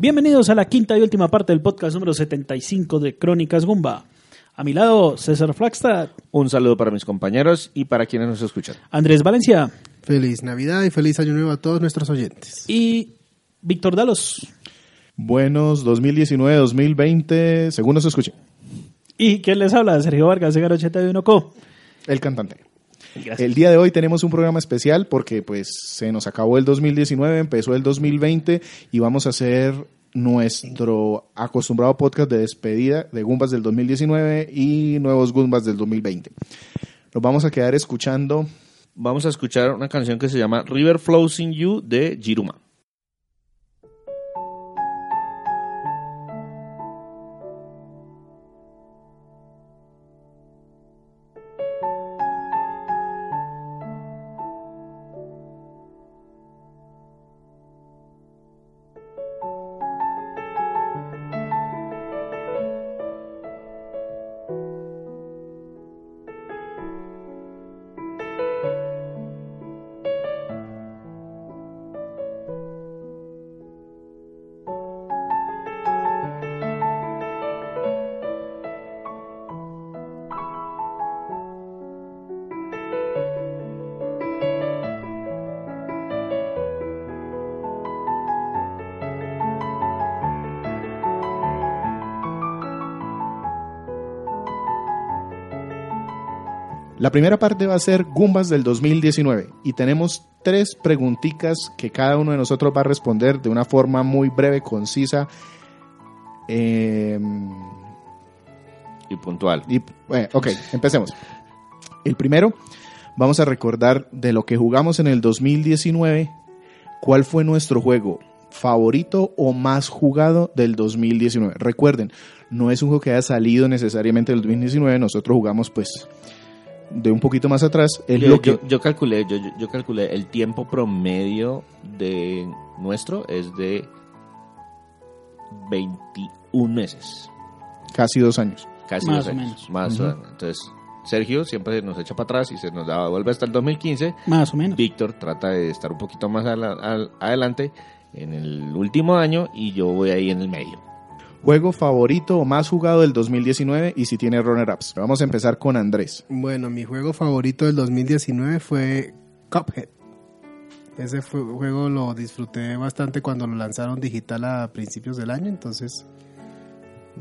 Bienvenidos a la quinta y última parte del podcast número 75 de Crónicas Gumba. A mi lado, César Flagstad, Un saludo para mis compañeros y para quienes nos escuchan. Andrés Valencia Feliz Navidad y feliz Año Nuevo a todos nuestros oyentes. y Víctor Dalos. Buenos 2019-2020, según nos escuchen. ¿Y quién les habla? Sergio Vargas, Segar 81 Co. El cantante. Gracias. El día de hoy tenemos un programa especial porque pues se nos acabó el 2019, empezó el 2020 y vamos a hacer nuestro acostumbrado podcast de despedida de Gumbas del 2019 y nuevos Gumbas del 2020. Nos vamos a quedar escuchando Vamos a escuchar una canción que se llama River Flows in You de Jiruma. La primera parte va a ser Gumbas del 2019 y tenemos tres preguntitas que cada uno de nosotros va a responder de una forma muy breve, concisa. eh, Y puntual. y, bueno, ok, empecemos. El primero, vamos a recordar de lo que jugamos en el 2019, cuál fue nuestro juego favorito o más jugado del 2019. Recuerden, no es un juego que haya salido necesariamente del 2019, nosotros jugamos pues de un poquito más atrás. Es Yo, lo que, yo- yo calculé, yo, calculé el tiempo promedio de nuestro es de 21 meses. casi dos años. Casi Más dos o años. menos. Más o menos. Entonces, Sergio siempre nos echa para atrás y se nos da, vuelve hasta el 2015. Más o menos. Víctor trata de estar un poquito más ala- al- adelante en el último año y yo voy ahí en el medio. Juego favorito o más jugado del 2019 y si tiene runner-ups. Vamos a empezar con Andrés. Bueno, mi juego favorito del 2019 fue Cuphead. Ese fue- juego lo disfruté bastante cuando lo lanzaron digital a principios del año, entonces...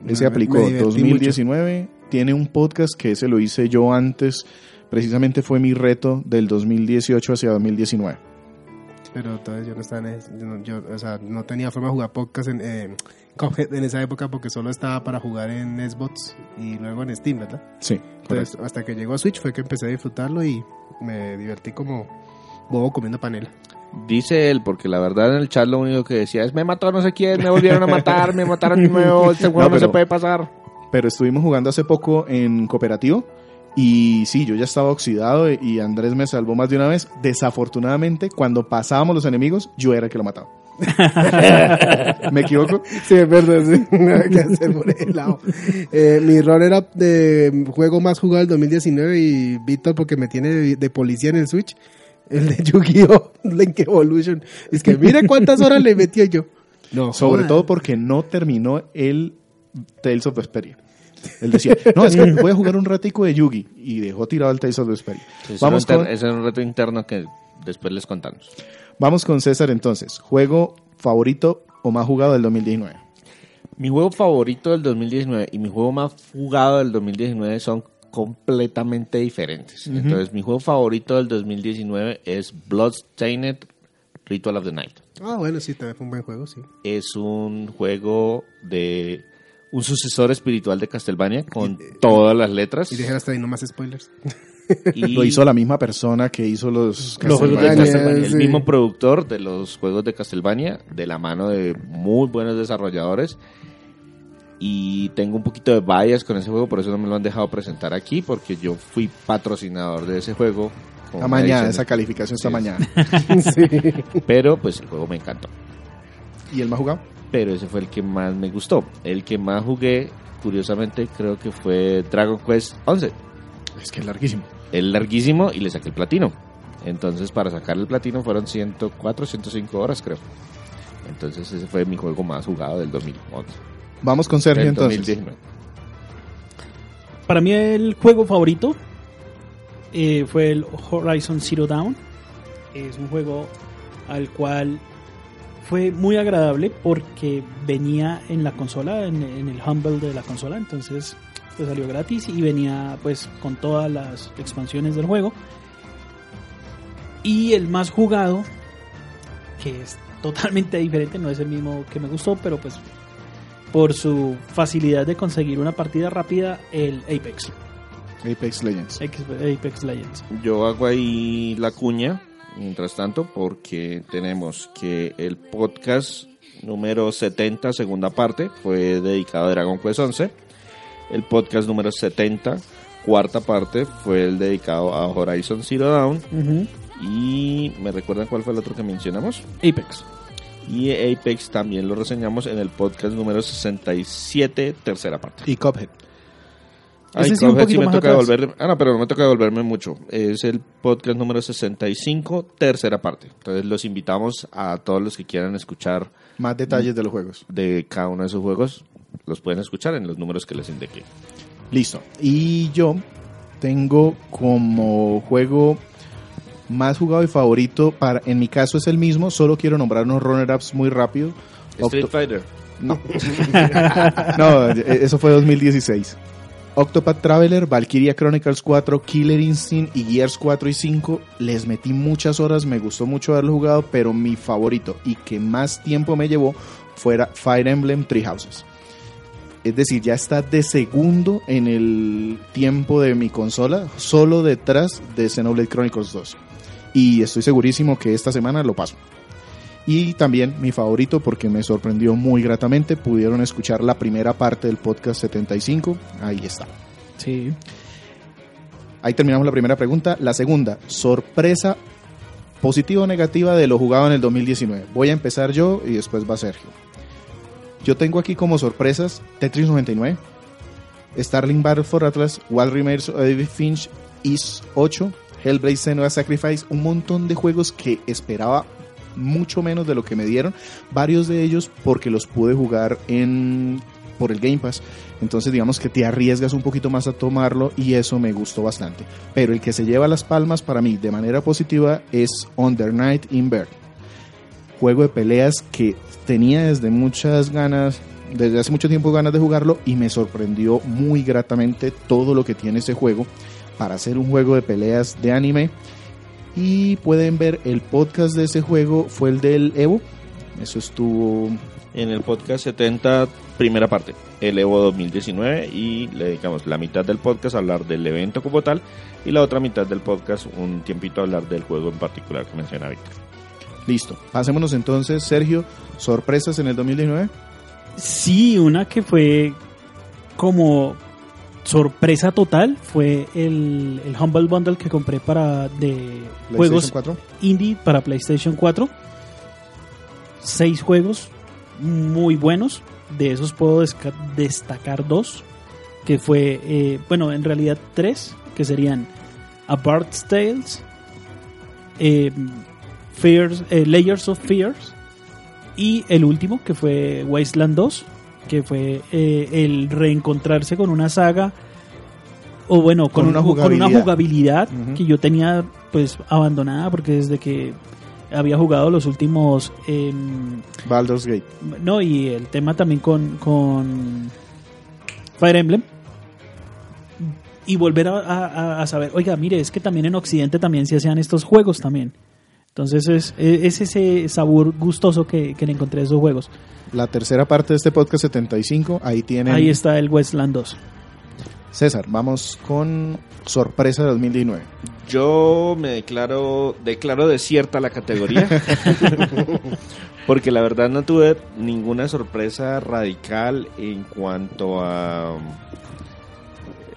Ese me- aplicó me divertí 2019. Tiene un podcast que ese lo hice yo antes. Precisamente fue mi reto del 2018 hacia 2019. Pero entonces yo no estaba en ese- yo, no- yo, o sea, no tenía forma de jugar podcast en eh, en esa época porque solo estaba para jugar en Xbox y luego en Steam, ¿verdad? Sí, Entonces, correcto. hasta que llegó a Switch fue que empecé a disfrutarlo y me divertí como bobo comiendo panela. Dice él, porque la verdad en el chat lo único que decía es me mató no sé quién, me volvieron a matar, me mataron de nuevo, este juego no, pero- se puede pasar. Pero estuvimos jugando hace poco en cooperativo. Y sí, yo ya estaba oxidado y Andrés me salvó más de una vez. Desafortunadamente, cuando pasábamos los enemigos, yo era el que lo mataba. ¿Me equivoco? Sí, es verdad, sí. Nada que hacer por ese lado. Eh, mi runner up de juego más jugado del 2019 y Víctor porque me tiene de, de policía en el Switch. El de Yu-Gi-Oh! Link Evolution. Es que mire cuántas horas le metió yo. No, Sobre todo porque no terminó el Tales of Vesperia. Él decía, no, es que voy a jugar un ratico de Yugi. Y dejó tirado el Tales of Vesperia. Ese Vamos con, ese es un reto interno que después les contamos. vamos con César entonces. Juego favorito o más jugado del 2019. Mi juego favorito del 2019 y mi juego más jugado del 2019 son completamente diferentes. Entonces, mi juego favorito del 2019 es Bloodstained Ritual of the Night. Ah, bueno, sí, también fue un buen juego, sí. Es un juego de un sucesor espiritual de Castlevania con todas las letras. Y dejé hasta ahí no más spoilers. Y Lo hizo la misma persona que hizo los Los juegos de Castlevania. Castlevania, el sí. mismo productor de los juegos de Castlevania, de la mano de muy buenos desarrolladores. Y tengo un poquito de bias con ese juego, por eso no me lo han dejado presentar aquí, porque yo fui patrocinador de ese juego. Está mañana, esa calificación está Sí. mañana. Pero pues el juego me encantó. ¿Y el más jugado? Pero ese fue el que más me gustó. El que más jugué, curiosamente, creo que fue Dragon Quest 11. Es que es larguísimo. el larguísimo y le saqué el platino. Entonces, para sacar el platino fueron 104, 105 horas, creo. Entonces, ese fue mi juego más jugado del 2011. Vamos con Sergio entonces. 2019. Para mí el juego favorito eh, fue el Horizon Zero Dawn. Es un juego al cual fue muy agradable porque venía en la consola, en, en el Humble de la consola, entonces pues salió gratis y venía pues con todas las expansiones del juego. Y el más jugado, que es totalmente diferente, no es el mismo que me gustó, pero pues por su facilidad de conseguir una partida rápida, el Apex. Apex Legends. Apex, Apex Legends. Yo hago ahí la cuña, mientras tanto, porque tenemos que el podcast número 70, segunda parte, fue dedicado a Dragon Quest 11. El podcast número 70, cuarta parte, fue el dedicado a Horizon Zero Dawn. Y me recuerdan cuál fue el otro que mencionamos. Apex. Y Apex también lo reseñamos en el podcast número 67, tercera parte. Y Cuphead. Ese Ay, sí, un poquito me más toca atrás. devolverme. Ah, no, pero no me toca devolverme mucho. Es el podcast número 65, tercera parte. Entonces los invitamos a todos los que quieran escuchar Más detalles de los juegos. de cada uno de esos juegos. Los pueden escuchar en los números que les indiqué. Listo. Y yo tengo como juego más jugado y favorito, para, en mi caso es el mismo, solo quiero nombrar unos runner-ups muy rápido. Street Octo- Fighter. No. no, eh, eso fue 2016. Octopath Traveler, Valkyria Chronicles 4, Killer Instinct y Gears 4 y 5 les metí muchas horas, me gustó mucho haberlo jugado, pero mi favorito y que más tiempo me llevó fuera Fire Emblem Three Houses. Es decir, ya está de segundo en el tiempo de mi consola, solo detrás de Xenoblade Chronicles 2. Y estoy segurísimo que esta semana lo paso. Y también mi favorito porque me sorprendió muy gratamente, pudieron escuchar la primera parte del podcast 75, ahí está. Sí. Ahí terminamos la primera pregunta. La segunda, sorpresa positiva o negativa de lo jugado en el 2019. Voy a empezar yo y después va Sergio. Yo tengo aquí como sorpresas Tetris 99, Starling Battle for Atlas, Wild Remains of Edith Finch, Is 8, Hellblade Senua Sacrifice, un montón de juegos que esperaba mucho menos de lo que me dieron, varios de ellos porque los pude jugar en por el Game Pass. Entonces digamos que te arriesgas un poquito más a tomarlo y eso me gustó bastante. Pero el que se lleva las palmas para mí de manera positiva es Under Night in. Juego de peleas que tenía desde muchas ganas, desde hace mucho tiempo ganas de jugarlo y me sorprendió muy gratamente todo lo que tiene ese juego para hacer un juego de peleas de anime. Y pueden ver el podcast de ese juego fue el del Evo. Eso estuvo En el podcast 70, primera parte, el Evo 2019, y le dedicamos la mitad del podcast a hablar del evento como tal, y la otra mitad del podcast un tiempito a hablar del juego en particular que menciona Víctor. listo. Pasémonos entonces, Sergio, sorpresas en el 2019. Sí, una que fue como sorpresa total fue el, el Humble Bundle que compré para de juegos 4. indie para PlayStation 4. Seis juegos muy buenos. De esos puedo destacar dos. Que fue, eh, bueno, en realidad tres. Que serían A Bard's Tales, eh, Fears, eh, Layers of Fears. Y el último, que fue Wasteland 2. Que fue eh, el reencontrarse con una saga. O bueno, con, Con una un- con una jugabilidad. jugabilidad que yo tenía pues abandonada porque desde que había jugado los últimos em, Baldur's Gate. no y el tema también con, con Fire Emblem y volver a, a- a saber oiga mire es que también en Occidente también se hacían estos juegos también entonces es, es ese sabor gustoso que, que le encontré a esos juegos La tercera parte de este podcast 75, ahí tienen ahí está el Westland 2 César, vamos con sorpresa de 2019. Yo me declaro, declaro desierta la categoría. porque la verdad no tuve ninguna sorpresa radical en cuanto a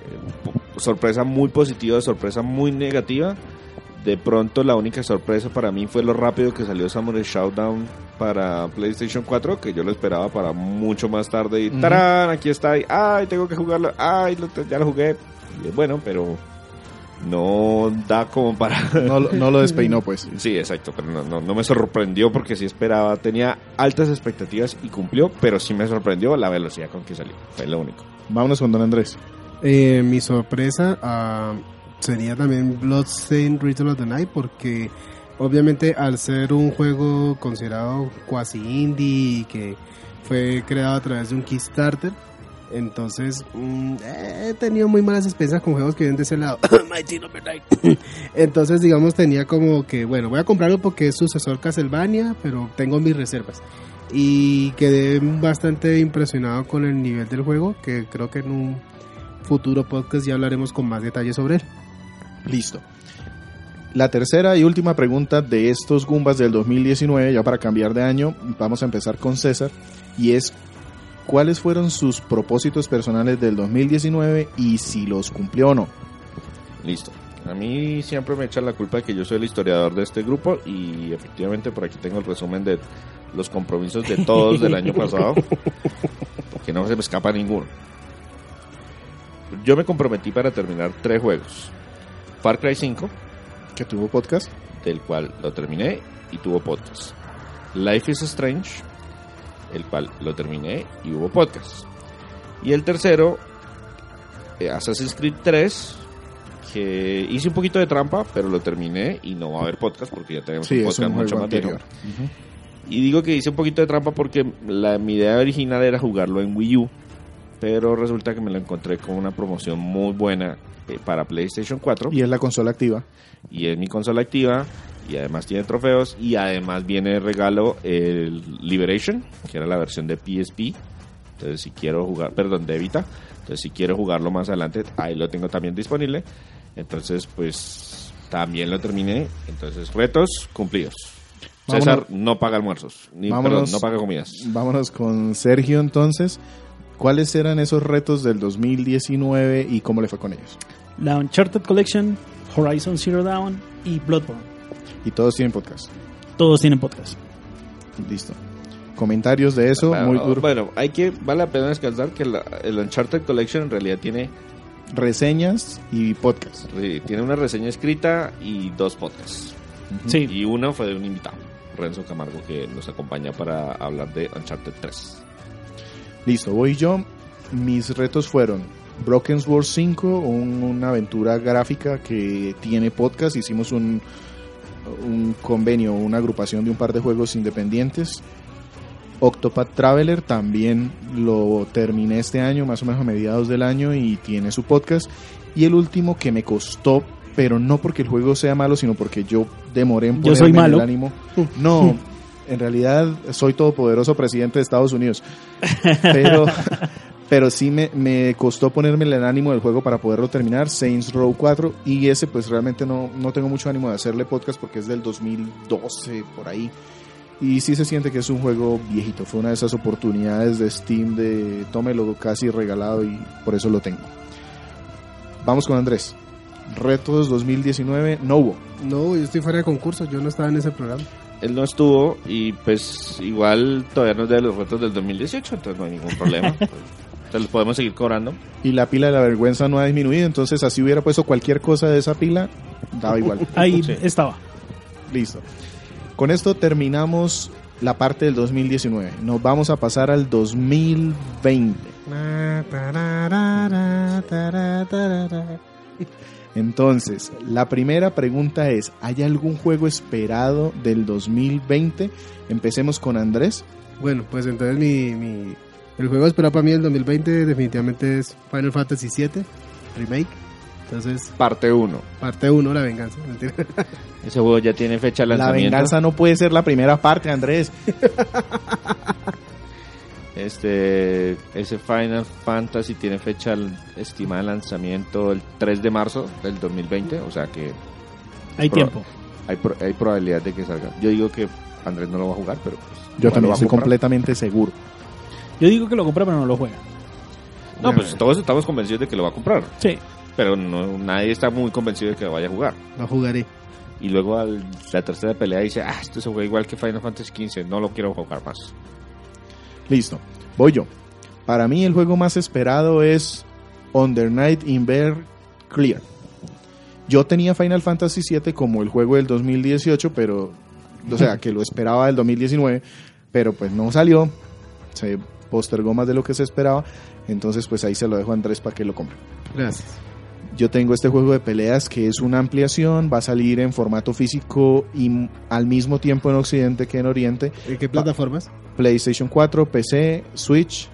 eh, sorpresa muy positiva, sorpresa muy negativa. De pronto la única sorpresa para mí fue lo rápido que salió Samurai Showdown para PlayStation 4, que yo lo esperaba para mucho más tarde. Y ¡tarán! Aquí está. Y, ¡Ay, tengo que jugarlo! ¡Ay, lo- ya lo jugué! Y, bueno, pero no da como para... No, lo- no lo despeinó, pues. Sí, exacto, pero no, no, no me sorprendió porque sí esperaba, tenía altas expectativas y cumplió, pero sí me sorprendió la velocidad con que salió, fue lo único. Vámonos con Don Andrés. Eh, mi sorpresa ah, sería también Bloodstained Ritual of the Night porque obviamente al ser un juego considerado quasi indie y que fue creado a través de un Kickstarter, entonces mm, he tenido muy malas experiencias con juegos que vienen de ese lado. Entonces digamos tenía como que bueno voy a comprarlo porque es sucesor Castlevania, pero tengo mis reservas. Y quedé bastante impresionado con el nivel del juego, que creo que en un futuro podcast ya hablaremos con más detalle sobre él. Listo. La tercera y última pregunta de estos Goombas del 2019, ya para cambiar de año, vamos a empezar con César, y es ¿cuáles fueron sus propósitos personales del 2019 y si los cumplió o no? Listo. A mí siempre me echan la culpa de que yo soy el historiador de este grupo y efectivamente por aquí tengo el resumen de los compromisos de todos del año pasado, que no se me escapa ninguno. Yo me comprometí para terminar tres juegos. Far Cry 5, Que tuvo podcast. del cual lo terminé y tuvo podcast. Life is Strange, el cual lo terminé y hubo podcast. Y el tercero, eh, Assassin's Creed 3, que hice un poquito de trampa, pero lo terminé y no va a haber podcast porque ya tenemos Sí, un podcast un mucho más anterior. Y digo que hice un poquito de trampa porque la, mi idea original era jugarlo en Wii U, pero resulta que me lo encontré con una promoción muy buena eh, para PlayStation 4 Y es la consola activa. y es mi consola activa y además tiene trofeos y además viene de regalo el Liberation, que era la versión de PSP. Entonces si quiero jugar, perdón, de Vita. Entonces si quiero jugarlo más adelante, ahí lo tengo también disponible. Entonces pues también lo terminé. Entonces retos cumplidos. Vámonos. César no paga almuerzos, ni perdón, Vámonos. no paga comidas. Vámonos con Sergio entonces. ¿Cuáles eran esos retos del 2019 y cómo le fue con ellos? La Uncharted Collection, Horizon Zero Dawn y Bloodborne. Y todos tienen podcast. Todos tienen podcast. Listo. Comentarios de eso, Bueno, muy duro. Bueno, hay que, vale la pena descansar que la- el Uncharted Collection en realidad tiene Reseñas y podcast. Sí, tiene una reseña escrita y dos podcasts. Sí. Y uno fue de un invitado, Renzo Camargo, que nos acompaña para hablar de Uncharted 3. Listo, voy yo. Mis retos fueron Broken Sword 5, un- una aventura gráfica que tiene podcast. Hicimos un, un convenio, una agrupación de un par de juegos independientes. Octopath Traveler también lo terminé este año, más o menos a mediados del año, y tiene su podcast. Y el último que me costó, pero no porque el juego sea malo, sino porque yo demoré en Yo soy ponerme en el malo. ánimo. No, en realidad soy todopoderoso presidente de Estados Unidos. Pero, pero sí me, me costó ponerme el ánimo del juego para poderlo terminar, Saints Row 4, y ese pues realmente no, no tengo mucho ánimo de hacerle podcast porque es del 2012, por ahí. Y sí se siente que es un juego viejito, fue una de esas oportunidades de Steam de tómelo casi regalado y por eso lo tengo. Vamos con Andrés. Retos 2019, no hubo. No, yo estoy fuera de concurso, yo no estaba en ese programa. Él no estuvo y pues igual todavía no es de los retos del 2018, entonces no hay ningún problema. Entonces los podemos seguir cobrando. Y la pila de la vergüenza no ha disminuido, entonces así hubiera puesto cualquier cosa de esa pila, daba igual. Ahí Sí. estaba. Listo. Con esto terminamos la parte del 2019. Nos vamos a pasar al 2020. Entonces, la primera pregunta es, ¿hay algún juego esperado del 2020? Empecemos con Andrés. Bueno, pues entonces mi, mi el juego esperado para mí el 2020 definitivamente es Final Fantasy VII Remake. Entonces, Parte 1. parte 1, la venganza. Mentira. Ese juego ya tiene fecha de La lanzamiento. venganza no puede ser la primera parte, Andrés. Este, ese Final Fantasy tiene fecha estimada de lanzamiento el 3 de marzo del 2020, o sea que Hay tiempo. hay, pro- hay probabilidad de que salga. Yo digo que Andrés no lo va a jugar, pero pues, Yo también estoy completamente seguro. Yo digo que lo compra, pero no lo juega. No, pues todos estamos convencidos de que lo va a comprar, Sí. pero no, nadie está muy convencido de que lo vaya a jugar. Lo jugaré. Y luego al- la tercera pelea dice, ah, esto se juega igual que Final Fantasy XV, no lo quiero jugar más. Listo, voy yo. Para mí el juego más esperado es Under Night in Bear Clear. Yo tenía Final Fantasy VII como el juego del 2018, pero, o sea, que lo esperaba del 2019, pero pues no salió, se postergó más de lo que se esperaba, entonces pues ahí se lo dejo a Andrés para que lo compre. Gracias. Yo tengo este juego de peleas que es una ampliación, va a salir en formato físico y al mismo tiempo en Occidente que en Oriente, ¿En qué plataformas? PlayStation 4, PC, Switch,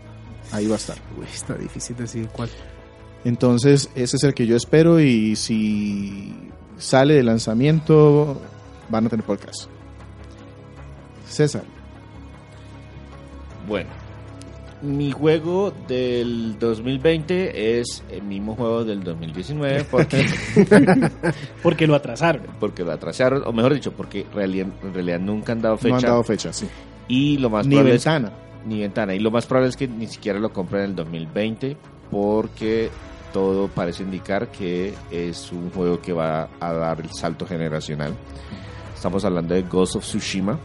ahí va a estar. Uy, está difícil decir cuál. Entonces, ese es el que yo espero y si sale de lanzamiento, van a tener podcast. César, Bueno, mi juego del 2020 es el mismo juego del 2019 porque, Porque lo atrasaron. porque lo atrasaron, o mejor dicho, porque realidad- en realidad nunca han dado fecha. no han dado fecha, sí. Y lo más Ni probable es- ventana. ni ventana. Y lo más probable es que ni siquiera lo compren en el 2020 porque todo parece indicar que es un juego que va a dar el salto generacional. Estamos hablando de Ghost of Tsushima.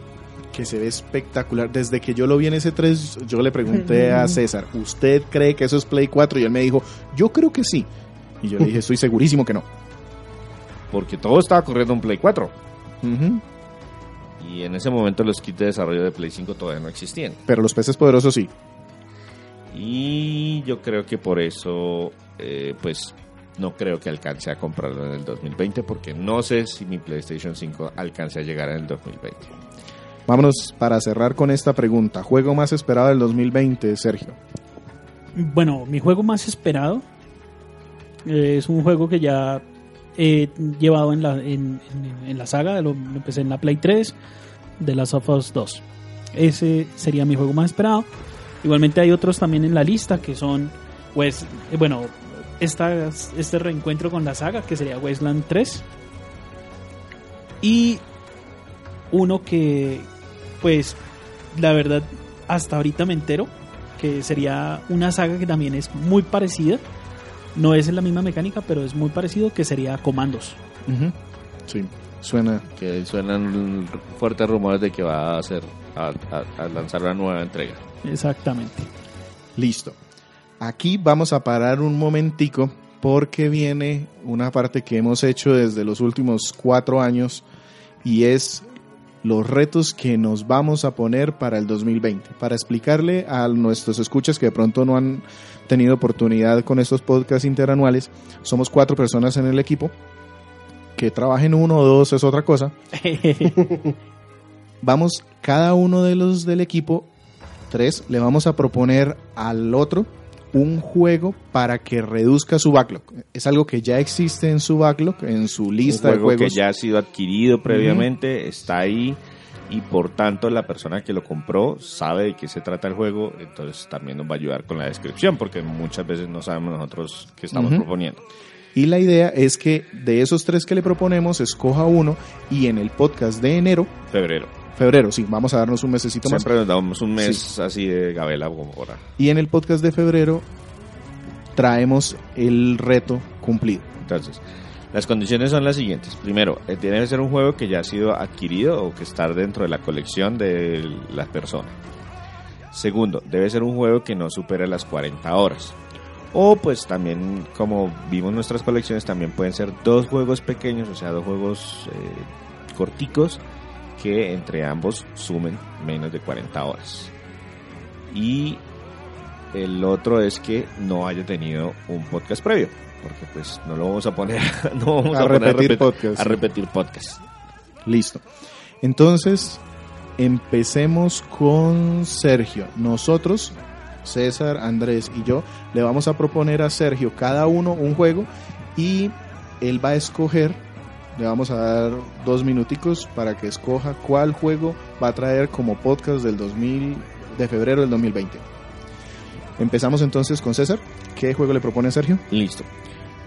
Que se ve espectacular. Desde que yo lo vi en ese 3, yo le pregunté a César, ¿usted cree que eso es Play 4? Y él me dijo, yo creo que sí. Y yo le dije, estoy segurísimo que no. Porque todo estaba corriendo en Play 4. Ujú. Y en ese momento los kits de desarrollo de Play 5 todavía no existían. Pero los peces poderosos sí. Y yo creo que por eso, eh, pues no creo que alcance a comprarlo en el 2020 porque no sé si mi PlayStation 5 alcance a llegar en el 2020. Vámonos para cerrar con esta pregunta. ¿Juego más esperado del 2020, Sergio? Bueno, mi juego más esperado eh, es un juego que ya he llevado en la, en, la saga, empecé en la Play 3 de Last of Us 2. Ese sería mi juego más esperado. Igualmente hay otros también en la lista que son, pues, eh, bueno, esta, este reencuentro con la saga que sería Wasteland 3. Y uno que, pues, la verdad, hasta ahorita me entero que sería una saga que también es muy parecida. No es en la misma mecánica, pero es muy parecido, que sería Comandos. Sí, suena. Que suenan fuertes rumores de que va a hacer a, a- a lanzar una nueva entrega. Exactamente. Listo. Aquí vamos a parar un momentico porque viene una parte que hemos hecho desde los últimos cuatro años y es los retos que nos vamos a poner para el 2020. Para explicarle a nuestros escuchas que de pronto no han tenido oportunidad con estos podcasts interanuales, somos cuatro personas en el equipo. Que trabajen uno o dos es otra cosa. Vamos, cada uno de los del equipo, tres, le vamos a proponer al otro un juego para que reduzca su backlog. Es algo que ya existe en su backlog, en su lista un de juego juegos. que ya ha sido adquirido previamente, está ahí y por tanto la persona que lo compró sabe de qué se trata el juego, entonces también nos va a ayudar con la descripción porque muchas veces no sabemos nosotros qué estamos Ujú. proponiendo. Y la idea es que de esos tres que le proponemos, escoja uno y en el podcast de enero, Febrero. Febrero, sí, vamos a darnos un mesecito más. Siempre nos damos un mes así de gabela como ahora. Y en el podcast de febrero traemos el reto cumplido. Entonces, las condiciones son las siguientes. Primero, eh, tiene que ser un juego que ya ha sido adquirido o que está dentro de la colección de la persona. Segundo, debe ser un juego que no supere las 40 horas. O pues también, como vimos nuestras colecciones, también pueden ser dos juegos pequeños, o sea, dos juegos eh, corticos que entre ambos sumen menos de 40 horas. Y el otro es que no haya tenido un podcast previo, porque pues no lo vamos a poner, no vamos A repetir repet- podcast. a repetir podcast. Listo. Entonces, empecemos con Sergio. Nosotros, César, Andrés y yo, le vamos a proponer a Sergio cada uno un juego y él va a escoger, le vamos a dar dos minuticos para que escoja cuál juego va a traer como podcast del 2000, de febrero del 2020. Empezamos entonces con César. ¿Qué juego le propone Sergio? Listo.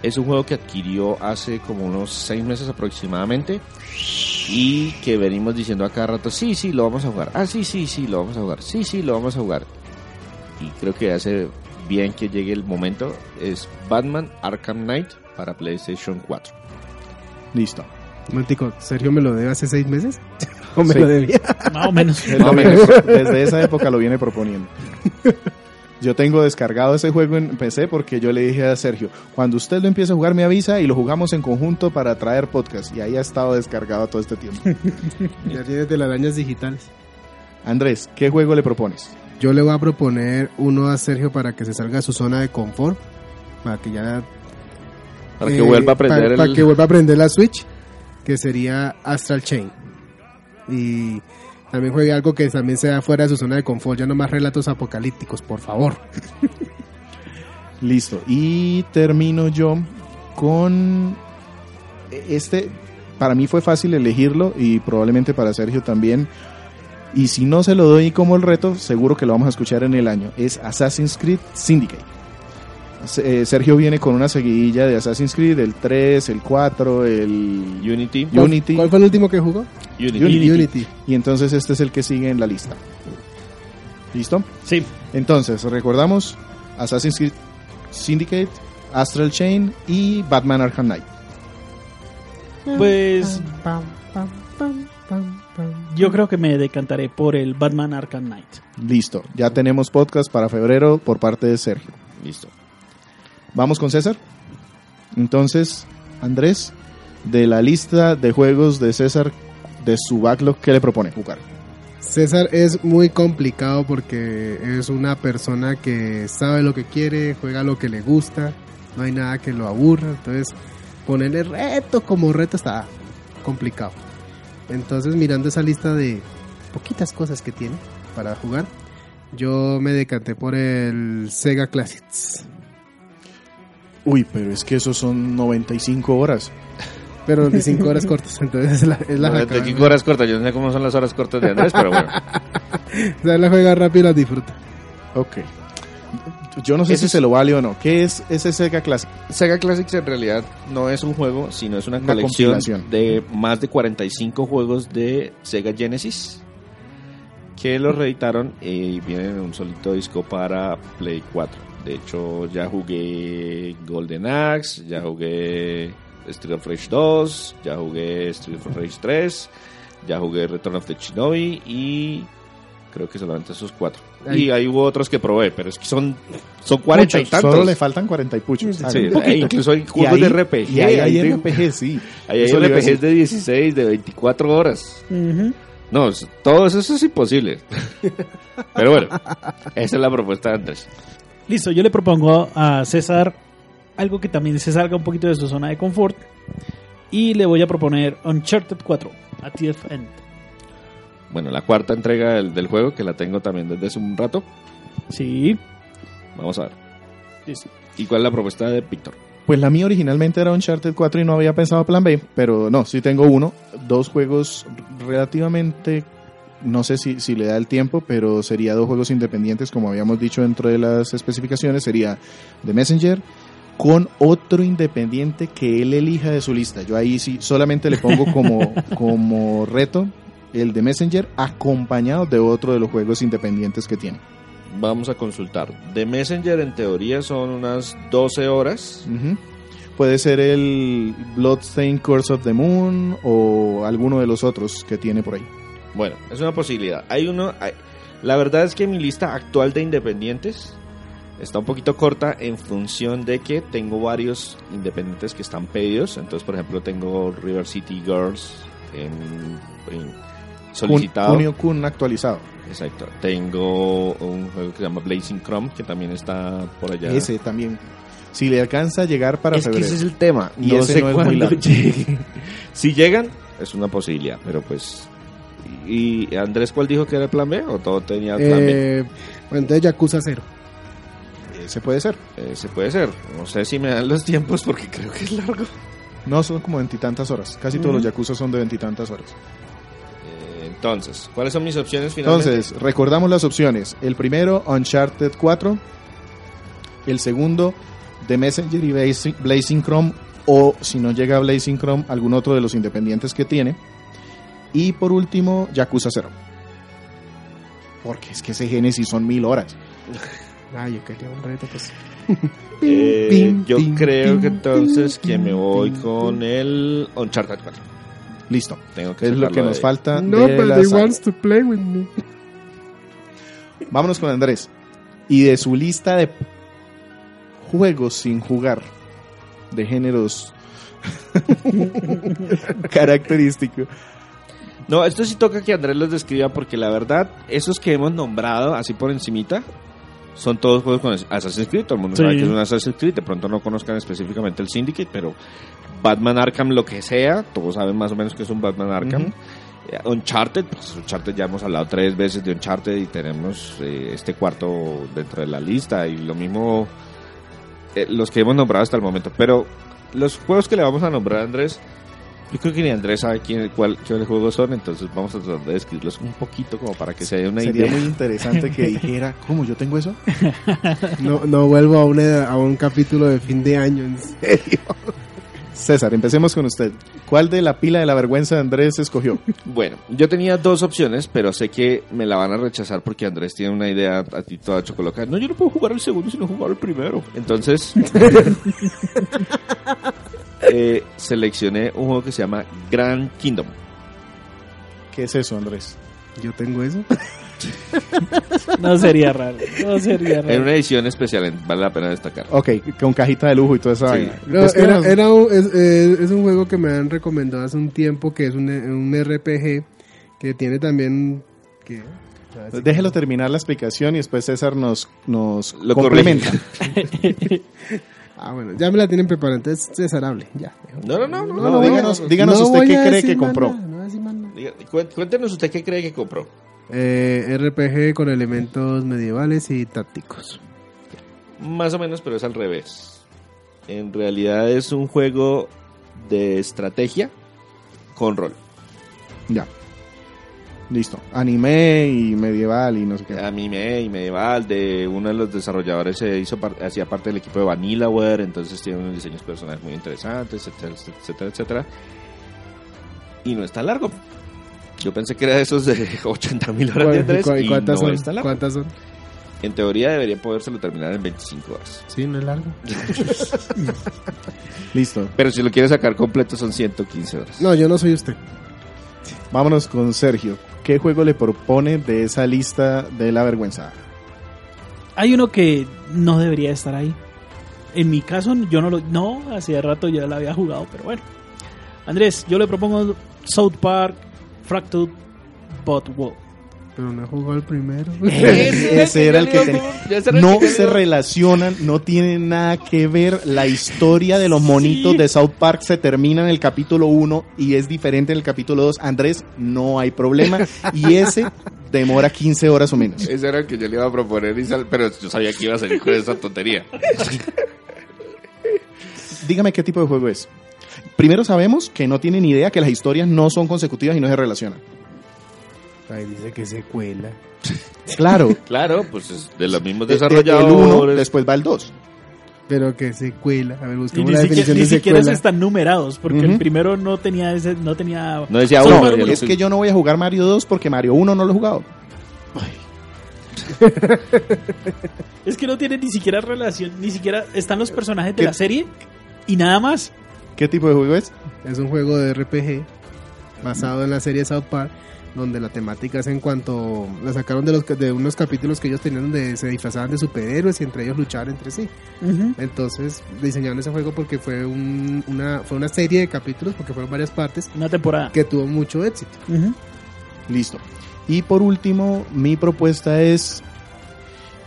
Es un juego que adquirió hace como unos seis meses aproximadamente y que venimos diciendo a cada rato, sí, sí, lo vamos a jugar. Ah, sí, sí, sí, lo vamos a jugar. Sí, sí, lo vamos a jugar. Y creo que hace bien que llegue el momento. Es Batman Arkham Knight para PlayStation 4. Listo. Momentico, ¿Sergio me lo debe hace seis meses? ¿O me Sí. lo debía? Más o menos. Es lo menos. Desde esa época lo viene proponiendo. Yo tengo descargado ese juego en PC porque yo le dije a Sergio, cuando usted lo empiece a jugar me avisa y lo jugamos en conjunto para traer podcast. Y ahí ha estado descargado todo este tiempo. Ya tienes telarañas digitales. Andrés, ¿qué juego le propones? Yo le voy a proponer uno a Sergio para que se salga de su zona de confort. Para que ya... Para que eh, vuelva a aprender para, el... para que vuelva a aprender la Switch. Que sería Astral Chain. Y también juegue algo que también sea fuera de su zona de confort. Ya no más relatos apocalípticos, por favor. Listo. Y termino yo con este. Para mí fue fácil elegirlo y probablemente para Sergio también. Y si no se lo doy como el reto, seguro que lo vamos a escuchar en el año. Es Assassin's Creed Syndicate. Eh, Sergio viene con una seguidilla de Assassin's Creed, el 3, el 4, el Unity. ¿Cuál- Unity. ¿Cuál fue el último que jugó? Unity. Unity. Unity. Y entonces este es el que sigue en la lista. ¿Listo? Sí. Entonces, recordamos Assassin's Creed Syndicate, Astral Chain y Batman Arkham Knight. Pues yo creo que me decantaré por el Batman Arkham Knight. Listo, ya tenemos podcast para febrero por parte de Sergio. Listo. Vamos con César. Entonces, Andrés, de la lista de juegos de César, de su backlog, ¿qué le propone jugar? César es muy complicado porque es una persona que sabe lo que quiere, juega lo que le gusta, no hay nada que lo aburra, entonces ponerle reto como reto está complicado. Entonces mirando esa lista de poquitas cosas que tiene para jugar, yo me decanté por el Sega Classics. Uy, pero es que esos son 95 horas. Pero de 5 horas cortas, entonces es la, es la, No, jacada. de cinco horas cortas, yo no sé cómo son las horas cortas de Andrés, pero bueno. O sea, la juega rápido y la disfruta. Ok. Yo no sé Ese si es- se lo vale o no. ¿Qué es ese Sega Classic? Sega Classics en realidad no es un juego, sino es una, Una colección de más de 45 juegos de Sega Genesis que los reeditaron y vienen en un solito disco para Play 4. De hecho, ya jugué Golden Axe, ya jugué Street of Rage 2, ya jugué Street of Rage 3, ya jugué Return of the Shinobi y creo que solamente esos cuatro. Y ahí hubo otros que probé, pero es que son, son 40 y tantos. Solo le faltan 40 y puchos. Sí, Háganle. e incluso hay juegos de RPG. Y ahí hay hay RPG, sí. Ahí hay RPGs de 16, de 24 horas. Ujú. No, es- todo eso es imposible. Pero bueno, esa es la propuesta de Andrés. Listo, yo le propongo a César algo que también se salga un poquito de su zona de confort. Y le voy a proponer Uncharted 4, a TF End. Bueno, la cuarta entrega del, del juego, que la tengo también desde hace un rato. Sí. Vamos a ver. Listo. ¿Y cuál es la propuesta de Víctor? Pues la mía originalmente era Uncharted 4 y no había pensado plan B, pero no, sí tengo uno. Dos juegos relativamente, no sé si, si le da el tiempo, pero sería dos juegos independientes, como habíamos dicho dentro de las especificaciones, sería The Messenger con otro independiente que él elija de su lista. Yo ahí sí solamente le pongo como, como reto el de Messenger acompañado de otro de los juegos independientes que tiene. Vamos a consultar. The Messenger en teoría son unas 12 horas. Puede ser el Bloodstained Curse of the Moon o alguno de los otros que tiene por ahí. Bueno, es una posibilidad. Hay uno. hay- La verdad es que mi lista actual de independientes está un poquito corta en función de que tengo varios independientes que están pedidos. Entonces, por ejemplo, tengo River City Girls en, en solicitado. Kunio Kun actualizado. Exacto. Tengo un juego que se llama Blazing Chrome que también está por allá. Ese también. Si le alcanza a llegar para es que ese es el tema. Y no ese sé no es muy largo. llegue. si llegan, es una posibilidad, pero pues. ¿Y Andrés cuál dijo que era el plan B? ¿O todo tenía plan B? Eh, bueno, entonces Yakuza 0. Ese puede ser. Ese puede ser. No sé si me dan los tiempos porque creo que es largo. No, son como veintitantas horas. Casi todos los Yakuza son de veintitantas horas. Eh, Entonces, ¿cuáles son mis opciones finalmente? Entonces, recordamos las opciones. El primero, Uncharted 4. El segundo, The Messenger y Blazing, Blazing Chrome. O si no llega a Blazing Chrome, algún otro de los independientes que tiene. Y por último, Yakuza 0. Porque es que ese Genesis son mil horas. Ah, yo quería un reto, pues. Eh, yo creo que entonces que me voy con el Uncharted 4. Listo. Tengo que Es lo que nos de- falta No, de but saga. wants to play with me. Vámonos con Andrés. Y de su lista de juegos sin jugar, de géneros característicos. No, esto sí toca que Andrés los describa porque la verdad, esos que hemos nombrado así por encimita, son todos juegos con Assassin's Creed. Todo el mundo Sí. sabe que es un Assassin's Creed. De pronto no conozcan específicamente el Syndicate, pero Batman Arkham, lo que sea, todos saben más o menos que es un Batman Arkham. Ujú. Eh, Uncharted, pues Uncharted ya hemos hablado tres veces de Uncharted y tenemos eh, este cuarto dentro de la lista y lo mismo eh, los que hemos nombrado hasta el momento. Pero los juegos que le vamos a nombrar Andrés, yo creo que ni Andrés sabe quién, cuál, cuáles juegos son, entonces vamos a tratar de describirlos un poquito como para que se dé una Sería idea. muy interesante que dijera, ¿cómo yo tengo eso? No, no vuelvo a, una, a un capítulo de fin de año, en serio. César, empecemos con usted. ¿Cuál de la pila de la vergüenza de Andrés escogió? Bueno, yo tenía dos opciones, pero sé que me la van a rechazar porque Andrés tiene una idea a ti toda chocolocada. No, yo no puedo jugar el segundo si no jugar el primero. Entonces, eh, seleccioné un juego que se llama Grand Kingdom. ¿Qué es eso, Andrés? Yo tengo eso. No sería raro. No sería En raro. una edición especial, vale la pena destacar. Ok, con cajita de lujo y toda esa Sí. vaina. No, Descríbanos- era, era un, es, eh, es un juego que me han recomendado hace un tiempo que es un, un RPG que tiene también... ¿qué? Déjelo terminar la explicación y después César nos, nos Lo complementa. Ah, bueno, ya me la tienen preparada, entonces César hable, ya. No, no, no, no. No, no, díganos, no. díganos No usted qué cree que compró. nada, no voy a decir más nada. Diga- cué- Cuéntenos usted qué cree que compró. Eh, RPG con elementos medievales y tácticos. Más o menos, pero es al revés. En realidad es un juego de estrategia con rol. Ya. Listo. Anime y medieval y no sé qué. Anime y medieval de uno de los desarrolladores se hizo par- hacía parte del equipo de Vanillaware, entonces tiene unos diseños personales muy interesantes, etcétera, etcétera, etcétera. Y no está largo. Yo pensé que era de esos de 80 mil horas de Andrés ¿Y y cuántas no son? está largo. ¿Cuántas son? En teoría debería podérselo terminar en 25 horas. Sí, no es largo. Listo. Pero si lo quiere sacar completo son 115 horas. No, yo no soy usted. Vámonos con Sergio. ¿Qué juego le propone de esa lista de la vergüenza? Hay uno que no debería estar ahí. En mi caso, yo no lo. No, hacía rato ya lo había jugado, pero bueno. Andrés, yo le propongo South Park, Fractured, But World. Pero no jugó el primero. Ese era el que tenía. No se relacionan, no tienen nada que ver. La historia de los monitos Sí. de South Park se termina en el capítulo 1 y es diferente en el capítulo 2. Andrés, no hay problema. Y ese demora 15 horas o menos. Ese era el que yo le iba a proponer, pero yo sabía que iba a salir con esa tontería. Dígame qué tipo de juego es. Primero sabemos que no tienen idea que las historias no son consecutivas y no se relacionan. Ahí dice que secuela. Claro. Claro, pues es de los mismos El- El desarrolladores. 1, después va el 2. Pero que secuela. A ver, busquemos ni la siquiera, definición ni de siquiera secuela. están numerados, porque el primero no tenía ese, no tenía. No decía uno, el Es que yo no voy a jugar Mario 2 porque Mario 1 no lo he jugado. Es que no tiene ni siquiera relación, ni siquiera están los personajes de ¿Qué? la serie y nada más. ¿Qué tipo de juego es? Es un juego de RPG basado en la serie South Park, donde la temática es en cuanto la sacaron de los de unos capítulos que ellos tenían donde se disfrazaban de superhéroes y entre ellos luchaban entre sí. Entonces diseñaron ese juego porque fue un- una fue una serie de capítulos porque fueron varias partes Una temporada. que tuvo mucho éxito. Listo. Y por último, mi propuesta es.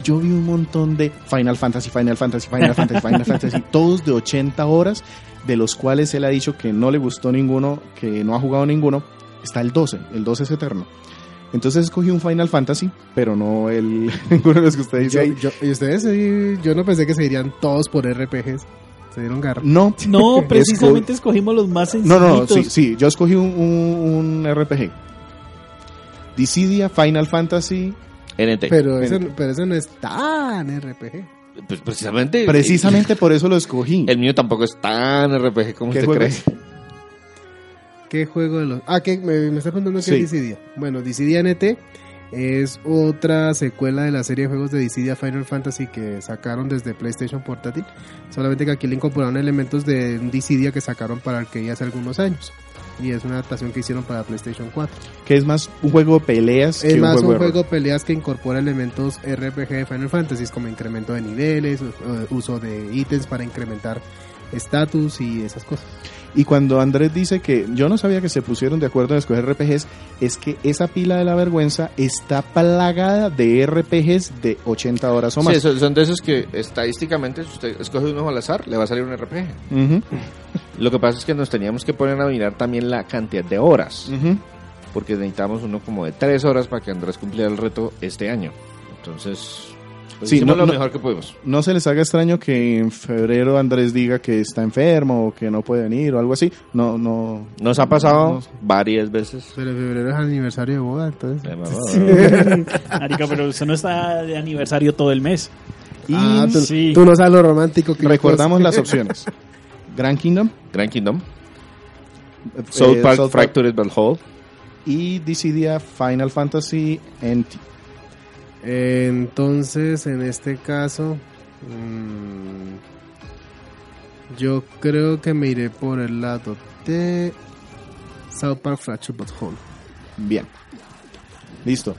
Yo vi un montón de Final Fantasy, Final Fantasy, Final Fantasy, Final Fantasy, todos de 80 horas, de los cuales él ha dicho que no le gustó ninguno, que no ha jugado ninguno. Está el 12, el 12 es eterno. Entonces escogí un Final Fantasy, pero no el ninguno de los que usted dice Yo- ahí. yo- y ustedes sí, yo no pensé que se irían todos por RPGs. Se dieron garra. No, No, Esco- precisamente escogimos los más No, sencillitos. no, no, sí, sí, yo escogí un, un- un RPG. Dissidia, Final Fantasy. NT. Pero eso, pero eso no es tan RPG. Pues precisamente. Precisamente por eso lo escogí. El mío tampoco es tan RPG como ¿Qué usted juego cree. ¿Qué juego de los.? Ah, ¿qué? Me, me está preguntando qué Sí. es Dissidia. Bueno, Dissidia NT es otra secuela de la serie de juegos de Dissidia Final Fantasy que sacaron desde PlayStation Portátil. Solamente que aquí le incorporaron elementos de Dissidia que sacaron para arcade hace algunos años. Y es una adaptación que hicieron para PlayStation 4. Que es más un juego de peleas Es que más un juego un de rol. juego de peleas que incorpora elementos RPG de Final Fantasy, como incremento de niveles, uso de ítems para incrementar estatus y esas cosas. Y cuando Andrés dice que yo no sabía que se pusieron de acuerdo en escoger RPGs, es que esa pila de la vergüenza está plagada de RPGs de 80 horas o más. Sí, son, de esos que estadísticamente, si usted escoge uno al azar, le va a salir un RPG. Lo que pasa es que nos teníamos que poner a mirar también la cantidad de horas. Porque necesitamos uno como de tres horas para que Andrés cumpliera el reto este año. Entonces, pues Sí, hicimos no- lo no- mejor que pudimos. No se les haga extraño que en febrero Andrés diga que está enfermo o que no puede venir o algo así. No, no. Nos ha pasado no- varias veces. Pero en febrero es aniversario de boda, entonces. Marica, pero eso no está de aniversario todo el mes. Y Ah, tú, sí. tú no sabes lo romántico que recordamos las opciones. Grand Kingdom, Grand Kingdom, eh, South Park South Fractured But Whole, y Dissidia Final Fantasy NT. Entonces, en este caso, mm, yo creo que me iré por el lado de South Park Fracture But Whole. Bien. Listo.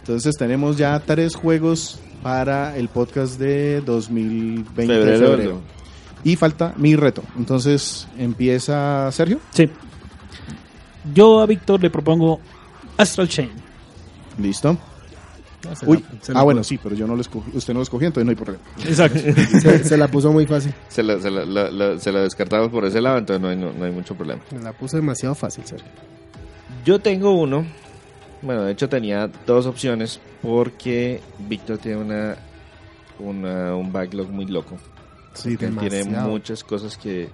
Entonces tenemos ya tres juegos para el podcast de 2020 febrero. febrero. Y falta mi reto. Entonces empieza Sergio. Sí. Yo a Víctor le propongo Astral Chain. Listo. Se Uy. la- se la Ah, bueno, sí, pero yo no lo escogí. Usted no lo escogió, entonces no hay problema. Exacto. Se, se la puso muy fácil. Se la, se la- la- la- se la descartamos por ese lado, entonces no hay, no, no hay mucho problema. Se la puso demasiado fácil, Sergio. Yo tengo uno. Bueno, de hecho tenía dos opciones porque Víctor tiene una, una un backlog muy loco. Sí, tiene muchas cosas que...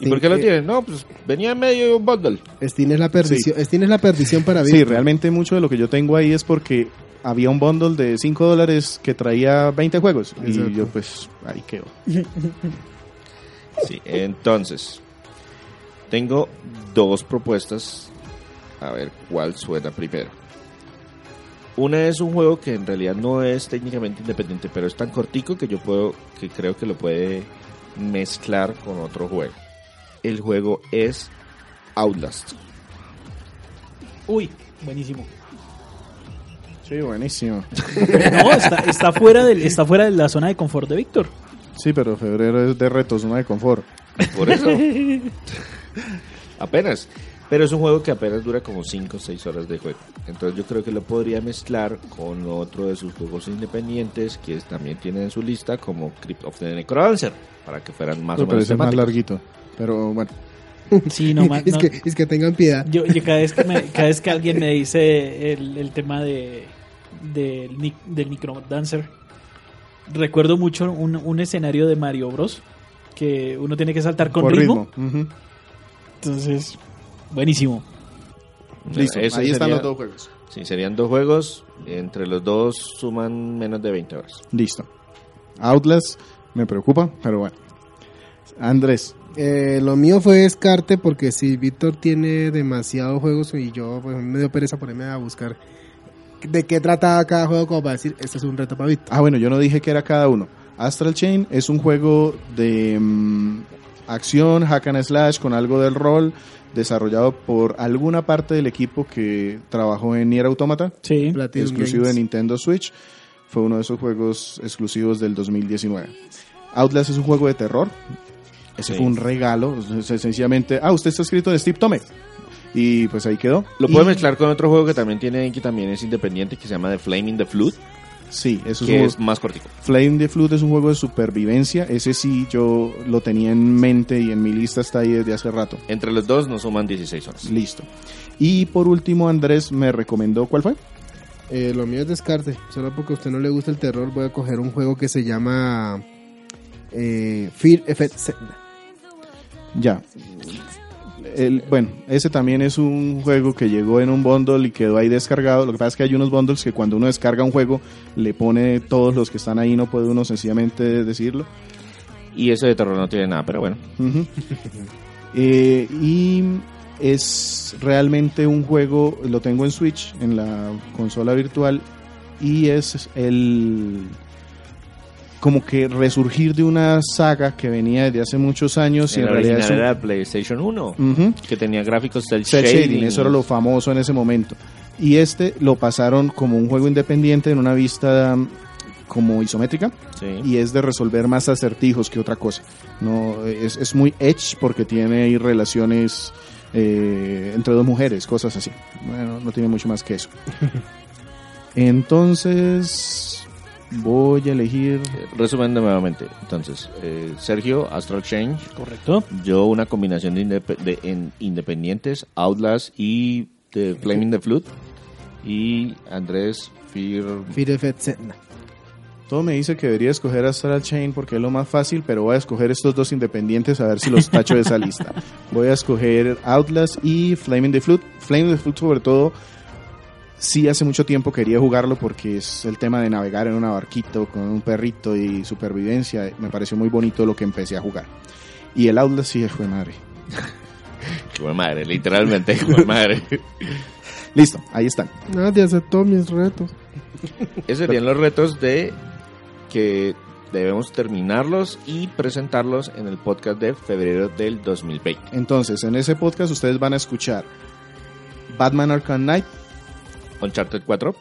¿Y por qué lo eh, tiene? No, pues venía en medio de un bundle. Steam es la perdición, Steam es la perdición para Sí, Víctor. realmente mucho de lo que yo tengo ahí es porque había un bundle de 5 dólares que traía 20 juegos. Y yo pues ahí quedo. Sí, entonces, tengo dos propuestas. A ver cuál suena primero. Una es un juego que en realidad no es técnicamente independiente, pero es tan cortico que yo puedo, que creo que lo puede mezclar con otro juego. El juego es Outlast. Uy, buenísimo. Sí, buenísimo. No, está, está, fuera del, está fuera de la zona de confort de Víctor. Sí, pero febrero es de retos, no de confort. Por eso. apenas. Pero es un juego que apenas dura como 5 o 6 horas de juego. Entonces yo creo que lo podría mezclar con otro de sus juegos independientes que también tiene en su lista como Crypt of the Necrodancer. Para que fueran más Me o menos parece más larguito. Pero bueno. Sí, no, ma- es, que, es que tengan piedad. Yo, yo cada, vez que me- cada vez que alguien me dice el, el tema de, del, del Necrodancer, recuerdo mucho un, un escenario de Mario Bros. que uno tiene que saltar con por ritmo. Entonces, buenísimo. Listo, ahí están sería- los dos juegos. Sí, serían dos juegos. Entre los dos suman menos de 20 horas. Listo. Outlast me preocupa, pero bueno. Andrés, Eh, lo mío fue descarte porque si Víctor tiene demasiados juegos y yo pues, me dio pereza ponerme a buscar de qué trata cada juego como para decir, este es un reto para Víctor. Ah, bueno, yo no dije que era cada uno. Astral Chain es un juego de mm, acción, hack and slash, con algo del rol, desarrollado por alguna parte del equipo que trabajó en Nier Automata, Sí. Platinum exclusivo Games. de Nintendo Switch. Fue uno de esos juegos exclusivos del 2019. Outlast es un juego de terror. Ese Sí. fue un regalo. sencillamente, ah, usted está escrito de Steve Tomek. Y pues ahí quedó. Lo Y- puedo mezclar con otro juego que también tiene que también es independiente que se llama The Flaming the Flood, Sí, eso es que un es más cortico. Flame the Flood es un juego de supervivencia. Ese sí yo lo tenía en mente y en mi lista está ahí desde hace rato. Entre los dos nos suman 16 horas. Listo. Y por último, Andrés me recomendó, ¿cuál fue? Eh, lo mío es descarte. Solo porque a usted no le gusta el terror, voy a coger un juego que se llama eh, Fear Effect. Ya. El, bueno, ese también es un juego que llegó en un bundle y quedó ahí descargado. Lo que pasa es que hay unos bundles que cuando uno descarga un juego le pone todos los que están ahí, no puede uno sencillamente decirlo. Y ese de terror no tiene nada, pero bueno. Eh, y es realmente un juego, lo tengo en Switch, en la consola virtual, y es el como que resurgir de una saga que venía desde hace muchos años y en realidad es un- era PlayStation 1, Ujú. que tenía gráficos del Cel shading. shading, eso era lo famoso en ese momento. Y este lo pasaron como un juego independiente en una vista um, como isométrica Sí. y es de resolver más acertijos que otra cosa. No es, es muy edge porque tiene ahí relaciones eh, entre dos mujeres, cosas así. Bueno, no tiene mucho más que eso. Entonces voy a elegir Resumen nuevamente. Entonces, eh, Sergio, Astral Change. Correcto. Yo una combinación de, indep- de en- independientes, Outlast y de Flaming the Flute. Y Andrés, Fear... Fear. Todo me dice que debería escoger Astral Chain porque es lo más fácil, pero voy a escoger estos dos independientes a ver si los tacho de esa lista. Voy a escoger Outlast y Flaming the Flute. Flaming the Flute sobre todo, sí hace mucho tiempo quería jugarlo porque es el tema de navegar en una barquito con un perrito y supervivencia. Me pareció muy bonito lo que empecé a jugar. Y el Outlast sí fue madre. Buena madre, literalmente, buena madre. Listo, ahí están. Nadie aceptó mis retos. Esos serían los retos de que debemos terminarlos y presentarlos en el podcast de febrero del 2020. Entonces, en ese podcast ustedes van a escuchar Batman Arkham Knight Uncharted 4,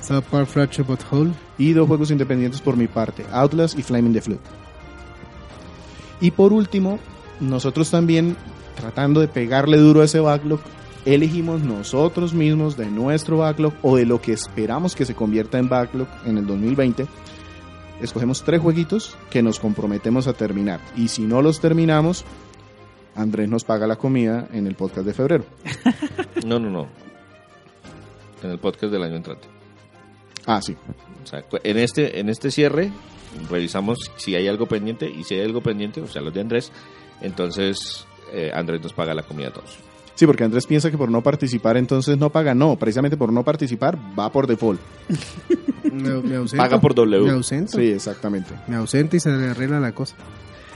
South Park Fracture But Whole. y dos juegos independientes por mi parte, Outlast y Flaming the Flute. Y por último, nosotros también, tratando de pegarle duro a ese backlog, elegimos nosotros mismos de nuestro backlog o de lo que esperamos que se convierta en backlog en el 2020. Escogemos tres jueguitos que nos comprometemos a terminar. Y si no los terminamos, Andrés nos paga la comida en el podcast de febrero. no, no, no, en el podcast del año entrante. Ah, sí. O sea, en este, en este cierre revisamos si hay algo pendiente y si hay algo pendiente, o sea, los de Andrés, entonces eh, Andrés nos paga la comida a todos. Sí, porque Andrés piensa que por no participar entonces no paga. No, precisamente por no participar va por default. Me, me ausento. Paga por W. Me ausento. Sí, exactamente. Me ausento y se le arregla la cosa.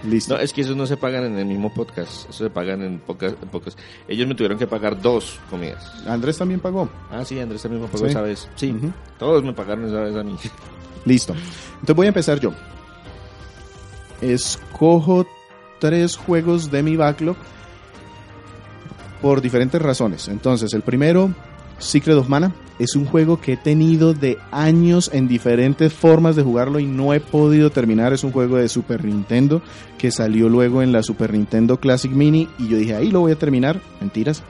Listo. No, es que esos no se pagan en el mismo podcast, eso se pagan en pocas, pocas. Ellos me tuvieron que pagar dos comidas. Andrés también pagó. Ah, sí, Andrés también me pagó Sí. esa vez. Sí, todos me pagaron esa vez a mí. Listo. Entonces voy a empezar yo. Escojo tres juegos de mi backlog por diferentes razones. Entonces, el primero, Secret of Mana, es un juego que he tenido de años en diferentes formas de jugarlo y no he podido terminar. Es un juego de Super Nintendo que salió luego en la Super Nintendo Classic Mini y yo dije, ahí lo voy a terminar. Mentiras.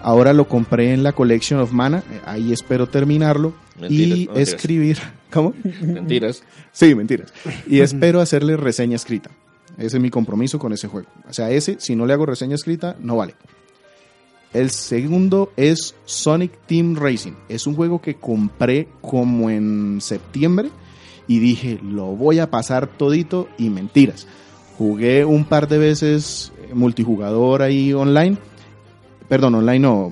Ahora lo compré en la Collection of Mana, eh, ahí espero terminarlo Mentiras, y escribir. ¿Cómo? Mentiras. Sí, mentiras. Y espero hacerle reseña escrita. Ese es mi compromiso con ese juego. O sea, ese, si no le hago reseña escrita, no vale. El segundo es Sonic Team Racing. Es un juego que compré como en septiembre y dije, lo voy a pasar todito y mentiras. Jugué un par de veces eh, multijugador ahí online. Perdón, online no,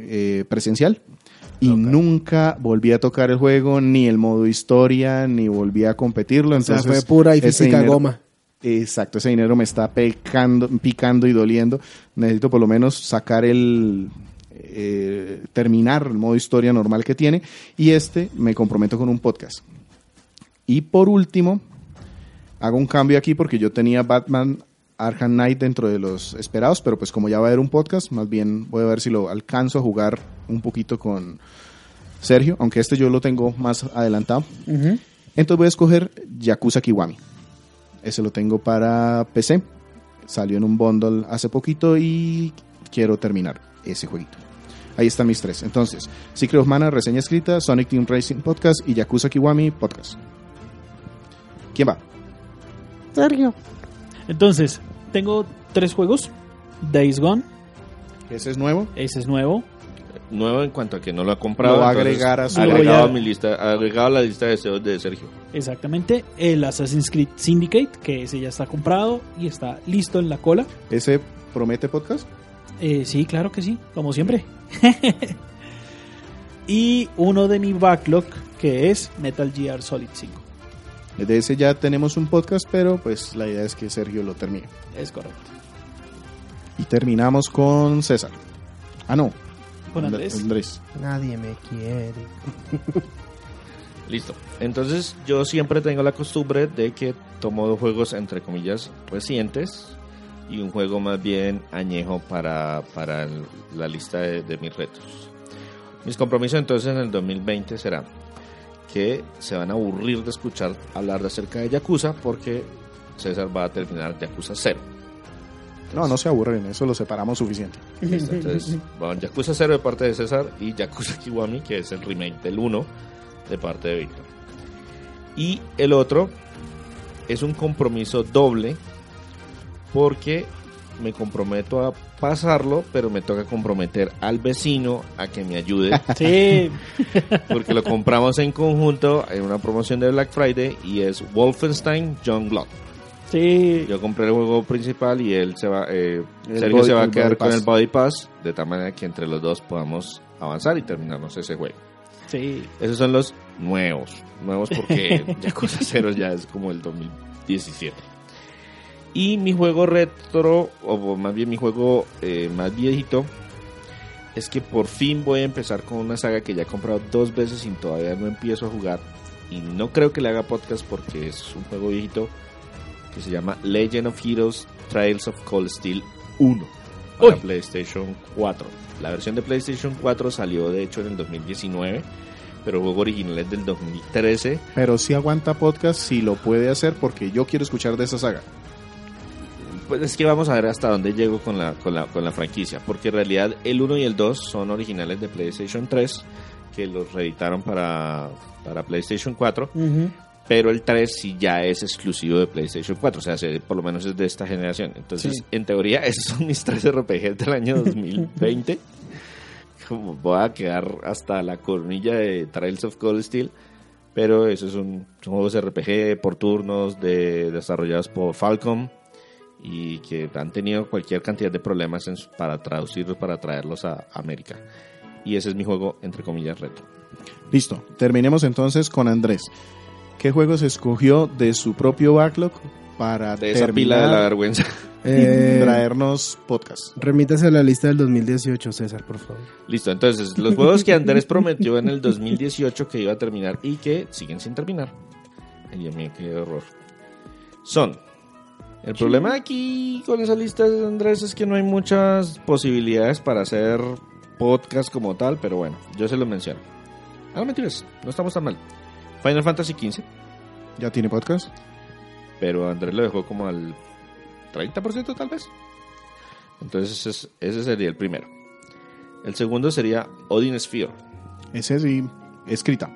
eh, presencial. Y nunca volví a tocar el juego, ni el modo historia, ni volví a competirlo. O sea, Entonces, fue pura y física dinero- goma. Exacto, ese dinero me está pecando, picando y doliendo. Necesito por lo menos sacar el. eh, terminar el modo historia normal que tiene. Y este me comprometo con un podcast. Y por último, hago un cambio aquí porque yo tenía Batman Arkham Knight dentro de los esperados, pero pues como ya va a haber un podcast, más bien voy a ver si lo alcanzo a jugar un poquito con Sergio, aunque este yo lo tengo más adelantado. Entonces voy a escoger Yakuza Kiwami. Ese lo tengo para PC. Salió en un bundle hace poquito y quiero terminar ese jueguito. Ahí están mis tres. Entonces, Secret of Mana, reseña escrita, Sonic Team Racing Podcast y Yakuza Kiwami Podcast. ¿Quién va? Sergio. Entonces, tengo tres juegos. Days Gone, Ese es nuevo. ese es nuevo. Nuevo en cuanto a que no lo ha comprado. Lo va a agregar a su- agregado, a a- mi lista, agregado a la lista de deseos de Sergio. Exactamente. El Assassin's Creed Syndicate, que ese ya está comprado y está listo en la cola. Ese ¿Promete podcast? Eh, sí, claro que sí, como siempre. y uno de mi backlog que es Metal Gear Solid 5. De ese ya tenemos un podcast, pero pues la idea es que Sergio lo termine. Es correcto. Y terminamos con César. Ah, no. Con Andrés. Andrés. Nadie me quiere. Listo. Entonces yo siempre tengo la costumbre de que tomo dos juegos entre comillas recientes y un juego más bien añejo para, para el- la lista de, de mis retos. Mis compromisos entonces en el 2020 serán que se van a aburrir de escuchar hablar de acerca de Yakuza porque César va a terminar Yakuza 0. No, no se aburren, eso lo separamos suficiente. Listo, Entonces, van Yakuza 0 de parte de César y Yakuza Kiwami, que es el remake del 1 de parte de Víctor. Y el otro es un compromiso doble porque me comprometo a pasarlo, pero me toca comprometer al vecino a que me ayude Sí, porque lo compramos en conjunto en una promoción de Black Friday y es Wolfenstein Youngblood. Sí. Yo compré el juego principal y él se va, eh, Sergio body- se va a quedar con el Body Pass, de tal manera que entre los dos podamos avanzar y terminarnos ese juego. Sí. Esos son los nuevos, nuevos porque Yakuza 0 ya es como el 2017. Y mi juego retro, o más bien mi juego eh, más viejito, es que por fin voy a empezar con una saga que ya he comprado dos veces y todavía no empiezo a jugar. Y no creo que le haga podcast porque es un juego viejito que se llama Legend of Heroes Trials of Cold Steel 1 para Uy. PlayStation 4. La versión de PlayStation 4 salió de hecho en el 2019, pero el juego original es del 2013. Pero sí aguanta podcast si lo puede hacer porque yo quiero escuchar de esa saga. Pues es que vamos a ver hasta dónde llego con la, con la, con la franquicia, porque en realidad el 1 y el 2 son originales de PlayStation 3, que los reeditaron para, para PlayStation 4, Ujú. Pero el 3 sí ya es exclusivo de PlayStation 4, o sea, se- por lo menos es de esta generación. Entonces, Sí. en teoría, esos son mis tres RPGs del año 2020. Como voy a quedar hasta la cornilla de Trails of Cold Steel, pero esos son, son juegos RPG por turnos de, desarrollados por Falcom y que han tenido cualquier cantidad de problemas en para traducirlos, para traerlos a América. Y ese es mi juego, entre comillas, reto. Listo, terminemos entonces con Andrés. ¿Qué juegos escogió de su propio backlog para De esa terminar pila de la vergüenza. y Eh, traernos podcast? remítase a la lista del 2018, César, por favor. Listo, entonces, los juegos que Andrés prometió en el 2018 que iba a terminar y que siguen sin terminar. Ay, Dios mío, qué horror. Son. El problema aquí con esa lista, Andrés, es que no hay muchas posibilidades para hacer podcast como tal, pero bueno, yo se los menciono. Ah, no mentiras, no estamos tan mal. Final Fantasy XV, ¿Ya tiene podcast? pero Andrés lo dejó como al 30% tal vez. Entonces ese, es- ese sería el primero. El segundo sería Odin Sphere. Ese sí, escrita.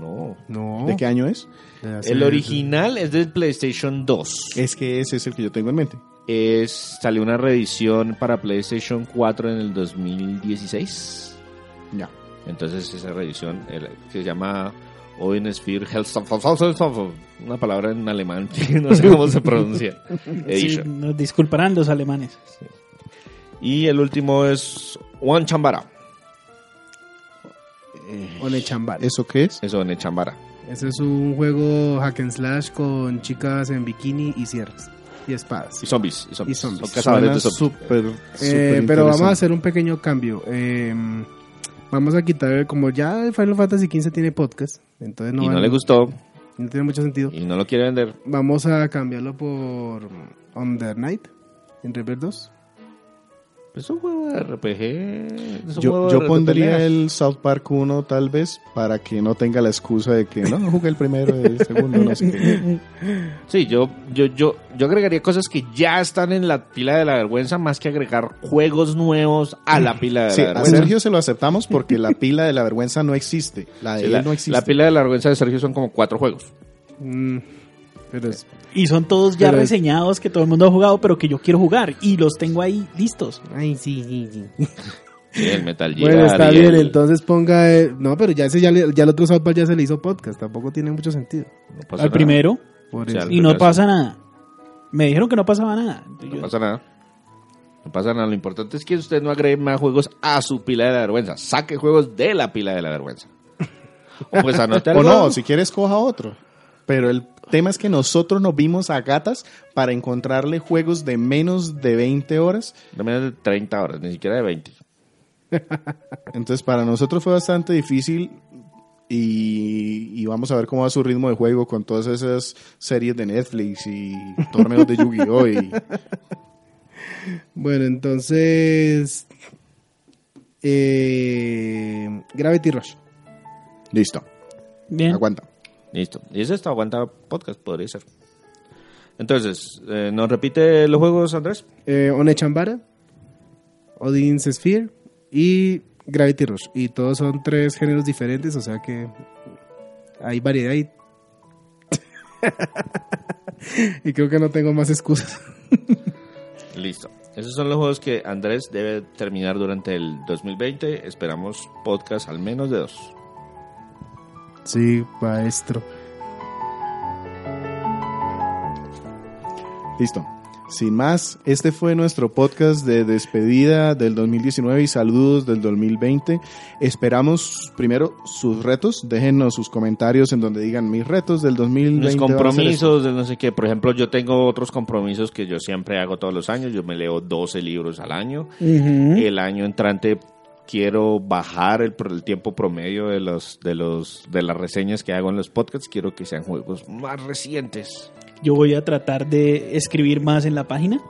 No, No. ¿De qué año es? de hace- El original es del PlayStation 2. Es que ese es el que yo tengo en mente. Es, salió una reedición para PlayStation 4 en el 2016. Ya. Entonces esa reedición el- se llama Odin Sphere Hellstaff- una palabra en alemán que no sé cómo se pronuncia. Sí, Edition. nos disculparán los alemanes. Y el último es One Chambara. One Chambal. ¿Eso qué es? Eso en Chambara. Ese es un juego hack and slash con chicas en bikini y sierras y espadas. Y zombies. Y zombies. Y zombies. Son cazadores Suena de zombies. súper, Eh, pero vamos a hacer un pequeño cambio. Eh, vamos a quitar, como ya el Final Fantasy XV tiene podcast, entonces no, y no le gustó no tiene mucho sentido. y no lo quiere vender. Vamos a cambiarlo por Under Night en Rebel 2. Es un juego de RPG. es un Yo, juego yo de pondría peleas. el South Park 1 tal vez para que no tenga la excusa de que no, jugué el primero, el segundo, no sé qué. Sí, yo, yo, yo, yo agregaría cosas que ya están en la pila de la vergüenza más que agregar juegos nuevos a la pila de Sí, la a vergüenza. Sergio se lo aceptamos porque la pila de la vergüenza no existe. La de Sí, él la, no existe. la pila de la vergüenza de Sergio son como cuatro juegos. Mm, pero es- Y son todos ya Pero es- reseñados que todo el mundo ha jugado, pero que yo quiero jugar. Y los tengo ahí listos. Ay, sí, sí, sí. Sí, el Metal Gear. Bueno, está bien, el- entonces ponga... eh, no, pero ya ese ya, le- ya el otro South Park ya se le hizo podcast, tampoco tiene mucho sentido. no pasa Al nada. primero. Por Sí, eso. al- Y no pasa nada. Me dijeron que no pasaba nada. No Yo- pasa nada. No pasa nada, lo importante es que usted no agregue más juegos a su pila de la vergüenza. Saque juegos de la pila de la vergüenza. O pues anote O no, si quieres coja otro. Pero el tema es que nosotros nos vimos a gatas para encontrarle juegos de menos de 20 horas. De menos de 30 horas, ni siquiera de 20. Entonces para nosotros fue bastante difícil y, y vamos a ver cómo va su ritmo de juego con todas esas series de Netflix y torneos de Yu-Gi-Oh! y Bueno, entonces. eh, Gravity Rush. listo. Bien. Aguanta. Listo. Y eso está aguanta podcast, podría ser. Entonces, eh, ¿nos repite los juegos, Andrés? Eh, One Chambara, Odin's Sphere y Gravity Rush. Y todos son tres géneros diferentes, o sea que hay variedad y... y creo que no tengo más excusas. Listo. Esos son los juegos que Andrés debe terminar durante el 2020. Esperamos podcast al menos de dos. Sí, maestro. Listo. Sin más, este fue nuestro podcast de despedida del 2019 y saludos del 2020. Esperamos primero sus retos. Déjenos sus comentarios en donde digan mis retos del 2020. Los va a ser compromisos, de no sé qué. Por ejemplo, yo tengo otros compromisos que yo siempre hago todos los años. Yo me leo 12 libros al año. El año entrante quiero bajar el, el tiempo promedio de los de los de las reseñas que hago en los podcasts. Quiero que sean juegos más recientes. Yo voy a tratar de escribir más en la página.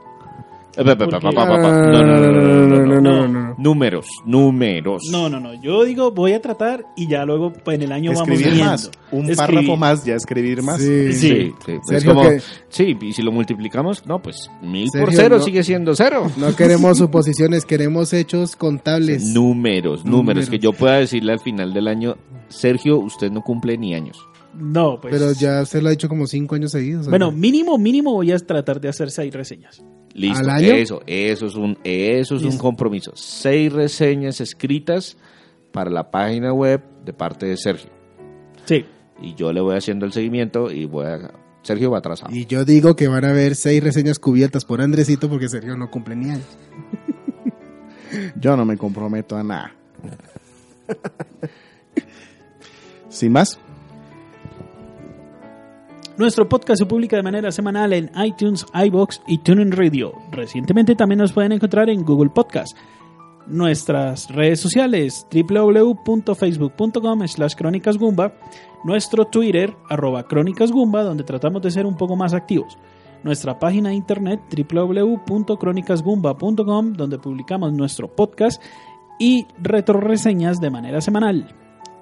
Números, números. No, no, no. Yo digo, voy a tratar y ya luego pues, en el año vamos Escribir viendo. más. Un Escribir. párrafo más, ya escribir más. Sí. Sí. Sí, sí. Es como, que- sí, y si lo multiplicamos, no, pues mil por Sergio, cero no. sigue siendo cero. No queremos suposiciones, queremos hechos contables. Números, números, Números. que yo pueda decirle al final del año, Sergio, usted no cumple ni años. No, pues. Pero ya se lo ha dicho como cinco años seguidos. ¿o Bueno, no? mínimo, mínimo voy a tratar de hacer seis reseñas. Listo, ¿Al año? eso, eso es un, eso es un compromiso. Seis reseñas escritas para la página web de parte de Sergio. Sí. Y yo le voy haciendo el seguimiento y voy a... Sergio va atrasado. Y yo digo que van a haber seis reseñas cubiertas por Andresito porque Sergio no cumple ni años. Yo no me comprometo a nada. Sin más, Nuestro podcast se publica de manera semanal en iTunes, iBox y TuneIn Radio. Recientemente también nos pueden encontrar en Google Podcast. Nuestras redes sociales www.facebook.com slash crónicasgumba Nuestro Twitter arroba crónicasgumba donde tratamos de ser un poco más activos. Nuestra página de internet www.crónicasgumba.com donde publicamos nuestro podcast y retroreseñas de manera semanal.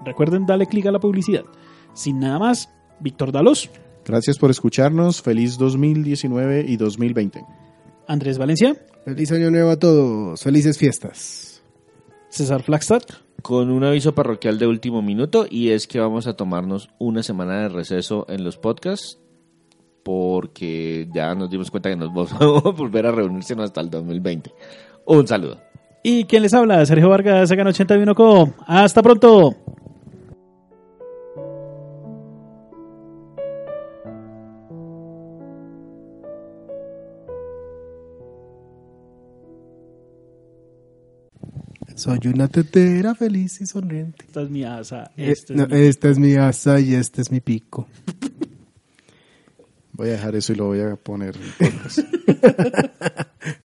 Recuerden darle clic a la publicidad. Sin nada más, Víctor Dalos. Gracias por escucharnos. Feliz 2019 y 2020. Andrés Valencia, Feliz año nuevo a todos. Felices fiestas. César Flagstad, Con un aviso parroquial de último minuto y es que vamos a tomarnos una semana de receso en los podcasts porque ya nos dimos cuenta que nos vamos a volver a reunirse hasta el 2020. Un saludo. y quien les habla, Sergio Vargas, Sagan 81 Co. Hasta pronto. Soy una tetera feliz y sonriente. Esta es mi asa. Eh, Este es no, mi- esta es mi asa y este es mi pico. Voy a dejar eso y lo voy a poner en.